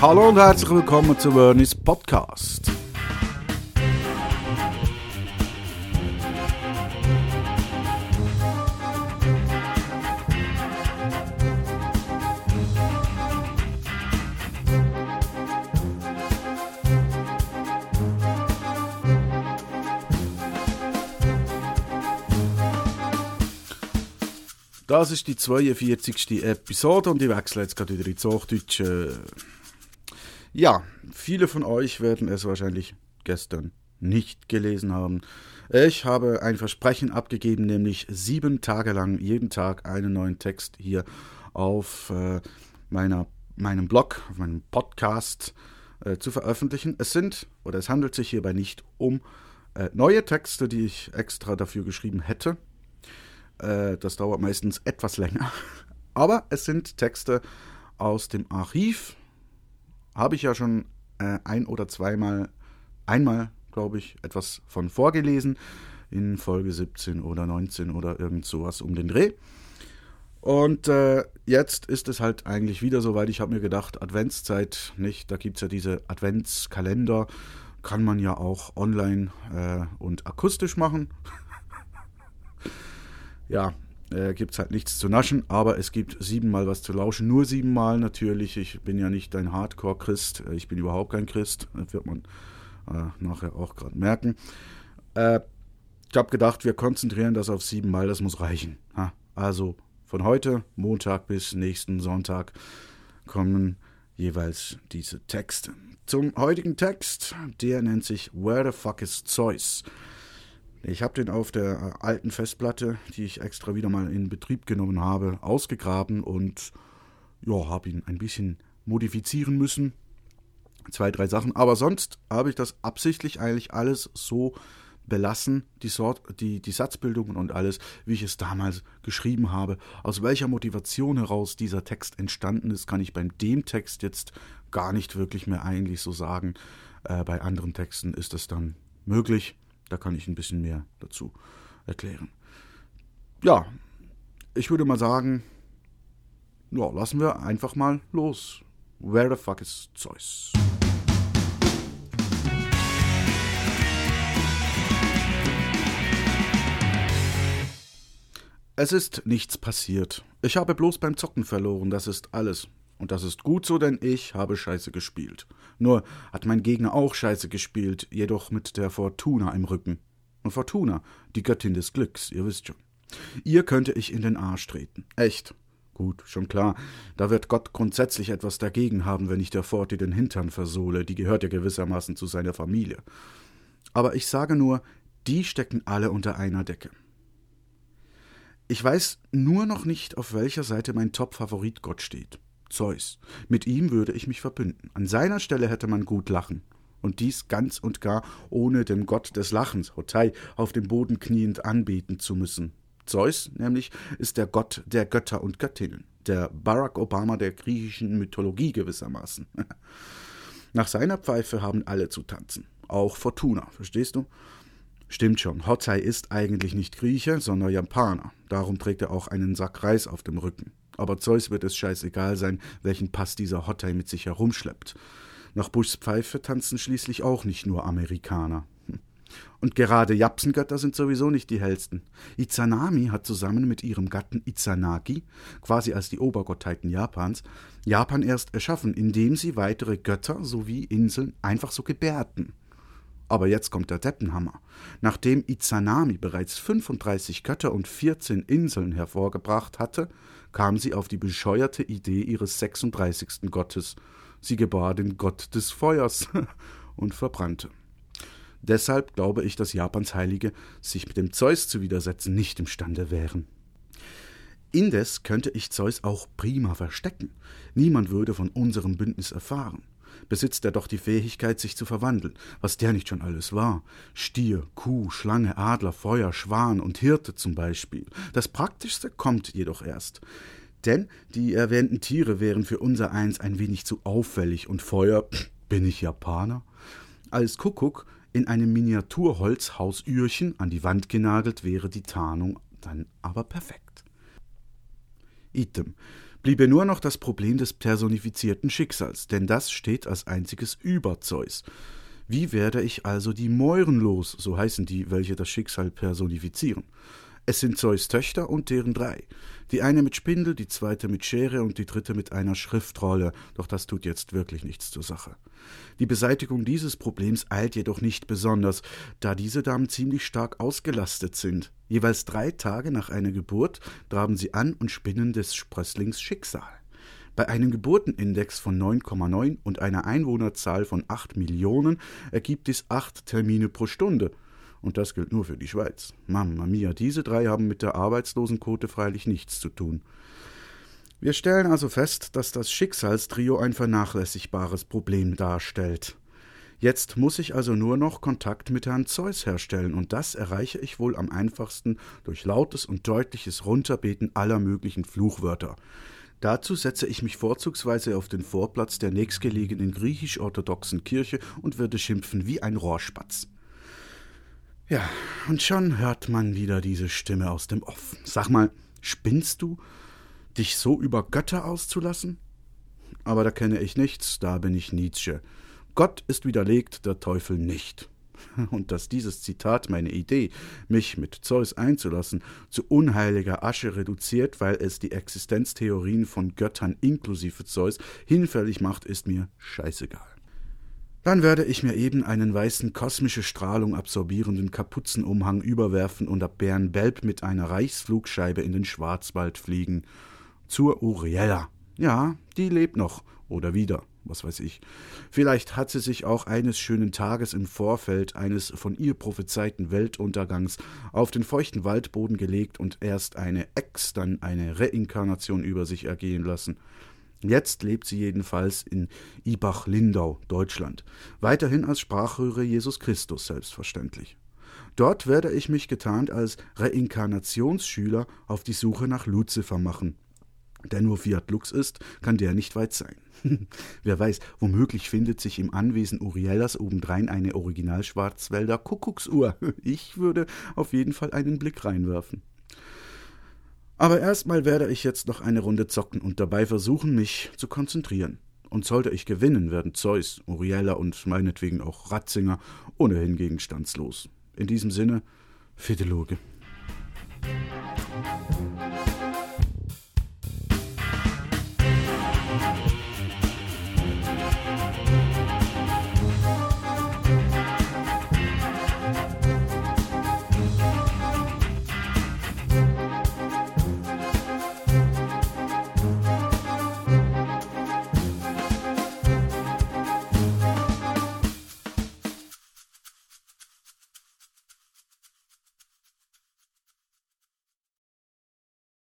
Hallo und herzlich willkommen zu Vernis Podcast. Das ist die 42. Episode und ich wechsle jetzt gerade wieder ins Hochdeutsche. Ja, viele von euch werden es wahrscheinlich gestern nicht gelesen haben. Ich habe ein Versprechen abgegeben, nämlich sieben Tage lang jeden Tag einen neuen Text hier auf äh, meiner, meinem Blog, auf meinem Podcast äh, zu veröffentlichen. Es sind, oder es handelt sich hierbei nicht um äh, neue Texte, die ich extra dafür geschrieben hätte, äh, das dauert meistens etwas länger. Aber es sind Texte aus dem Archiv. Habe ich ja schon äh, ein oder zweimal, einmal, glaube ich, etwas von vorgelesen. In Folge 17 oder 19 oder irgend sowas um den Dreh. Und äh, jetzt ist es halt eigentlich wieder so weit. Ich habe mir gedacht, Adventszeit nicht. Da gibt es ja diese Adventskalender. Kann man ja auch online äh, und akustisch machen. ja, äh, gibt es halt nichts zu naschen, aber es gibt siebenmal was zu lauschen. Nur siebenmal natürlich. Ich bin ja nicht ein Hardcore-Christ. Äh, ich bin überhaupt kein Christ. Das wird man äh, nachher auch gerade merken. Äh, ich habe gedacht, wir konzentrieren das auf siebenmal. Das muss reichen. Ha? Also von heute, Montag bis nächsten Sonntag, kommen jeweils diese Texte. Zum heutigen Text, der nennt sich Where the fuck is Zeus? Ich habe den auf der äh, alten Festplatte, die ich extra wieder mal in Betrieb genommen habe, ausgegraben und ja, habe ihn ein bisschen modifizieren müssen. Zwei, drei Sachen. Aber sonst habe ich das absichtlich eigentlich alles so belassen, die, Sort, die, die Satzbildungen und alles, wie ich es damals geschrieben habe. Aus welcher Motivation heraus dieser Text entstanden ist, kann ich beim dem Text jetzt gar nicht wirklich mehr eigentlich so sagen. Äh, bei anderen Texten ist es dann möglich. Da kann ich ein bisschen mehr dazu erklären. Ja, ich würde mal sagen, ja, lassen wir einfach mal los. Where the fuck is Zeus? Es ist nichts passiert. Ich habe bloß beim Zocken verloren, das ist alles. Und das ist gut so, denn ich habe Scheiße gespielt. Nur hat mein Gegner auch Scheiße gespielt, jedoch mit der Fortuna im Rücken. Und Fortuna, die Göttin des Glücks, ihr wisst schon. Ihr könnte ich in den Arsch treten. Echt. Gut, schon klar. Da wird Gott grundsätzlich etwas dagegen haben, wenn ich der Forti den Hintern versohle. Die gehört ja gewissermaßen zu seiner Familie. Aber ich sage nur, die stecken alle unter einer Decke. Ich weiß nur noch nicht, auf welcher Seite mein Top-Favorit Gott steht. Zeus. Mit ihm würde ich mich verbünden. An seiner Stelle hätte man gut lachen. Und dies ganz und gar ohne dem Gott des Lachens, Hotei, auf dem Boden kniend anbeten zu müssen. Zeus nämlich ist der Gott der Götter und Göttinnen, der Barack Obama der griechischen Mythologie gewissermaßen. Nach seiner Pfeife haben alle zu tanzen, auch Fortuna, verstehst du? Stimmt schon, Hotei ist eigentlich nicht Grieche, sondern Japaner. Darum trägt er auch einen Sack Reis auf dem Rücken. Aber Zeus wird es scheißegal sein, welchen Pass dieser Hottei mit sich herumschleppt. Nach Bushs Pfeife tanzen schließlich auch nicht nur Amerikaner. Hm. Und gerade Japsengötter sind sowieso nicht die hellsten. Izanami hat zusammen mit ihrem Gatten Izanagi, quasi als die Obergottheiten Japans, Japan erst erschaffen, indem sie weitere Götter sowie Inseln einfach so gebärten. Aber jetzt kommt der Deppenhammer. Nachdem Izanami bereits 35 Götter und 14 Inseln hervorgebracht hatte, kam sie auf die bescheuerte Idee ihres 36. Gottes. Sie gebar den Gott des Feuers und verbrannte. Deshalb glaube ich, dass Japans Heilige sich mit dem Zeus zu widersetzen nicht imstande wären. Indes könnte ich Zeus auch prima verstecken. Niemand würde von unserem Bündnis erfahren besitzt er doch die Fähigkeit, sich zu verwandeln, was der nicht schon alles war. Stier, Kuh, Schlange, Adler, Feuer, Schwan und Hirte zum Beispiel. Das Praktischste kommt jedoch erst. Denn die erwähnten Tiere wären für unser Eins ein wenig zu auffällig und Feuer, bin ich Japaner? Als Kuckuck in einem Miniaturholzhausührchen an die Wand genagelt wäre die Tarnung dann aber perfekt. Item. Bliebe nur noch das Problem des personifizierten Schicksals, denn das steht als einziges über Zeus. Wie werde ich also die Mäuren los, so heißen die, welche das Schicksal personifizieren? Es sind Zeus Töchter und deren drei. Die eine mit Spindel, die zweite mit Schere und die dritte mit einer Schriftrolle, doch das tut jetzt wirklich nichts zur Sache. Die Beseitigung dieses Problems eilt jedoch nicht besonders, da diese Damen ziemlich stark ausgelastet sind. Jeweils drei Tage nach einer Geburt traben sie an und spinnen des Sprösslings Schicksal. Bei einem Geburtenindex von 9,9 und einer Einwohnerzahl von 8 Millionen ergibt dies acht Termine pro Stunde – und das gilt nur für die Schweiz. Mamma mia, diese drei haben mit der Arbeitslosenquote freilich nichts zu tun. Wir stellen also fest, dass das Schicksalstrio ein vernachlässigbares Problem darstellt. Jetzt muss ich also nur noch Kontakt mit Herrn Zeus herstellen, und das erreiche ich wohl am einfachsten durch lautes und deutliches Runterbeten aller möglichen Fluchwörter. Dazu setze ich mich vorzugsweise auf den Vorplatz der nächstgelegenen griechisch-orthodoxen Kirche und würde schimpfen wie ein Rohrspatz. Ja, und schon hört man wieder diese Stimme aus dem Off. Sag mal, spinnst du, dich so über Götter auszulassen? Aber da kenne ich nichts, da bin ich Nietzsche. Gott ist widerlegt, der Teufel nicht. Und dass dieses Zitat meine Idee, mich mit Zeus einzulassen, zu unheiliger Asche reduziert, weil es die Existenztheorien von Göttern inklusive Zeus hinfällig macht, ist mir scheißegal. Dann werde ich mir eben einen weißen kosmische Strahlung absorbierenden Kapuzenumhang überwerfen und ab Bärenbelb mit einer Reichsflugscheibe in den Schwarzwald fliegen. Zur Uriella. Ja, die lebt noch. Oder wieder, was weiß ich. Vielleicht hat sie sich auch eines schönen Tages im Vorfeld eines von ihr prophezeiten Weltuntergangs auf den feuchten Waldboden gelegt und erst eine Ex, dann eine Reinkarnation über sich ergehen lassen. Jetzt lebt sie jedenfalls in Ibach-Lindau, Deutschland, weiterhin als Sprachröhre Jesus Christus selbstverständlich. Dort werde ich mich getarnt als Reinkarnationsschüler auf die Suche nach Luzifer machen. Der wo Fiat Lux ist, kann der nicht weit sein. Wer weiß, womöglich findet sich im Anwesen Uriellas obendrein eine Original-Schwarzwälder Kuckucksuhr. Ich würde auf jeden Fall einen Blick reinwerfen. Aber erstmal werde ich jetzt noch eine Runde zocken und dabei versuchen, mich zu konzentrieren. Und sollte ich gewinnen, werden Zeus, Uriella und meinetwegen auch Ratzinger ohnehin gegenstandslos. In diesem Sinne, Fideloge.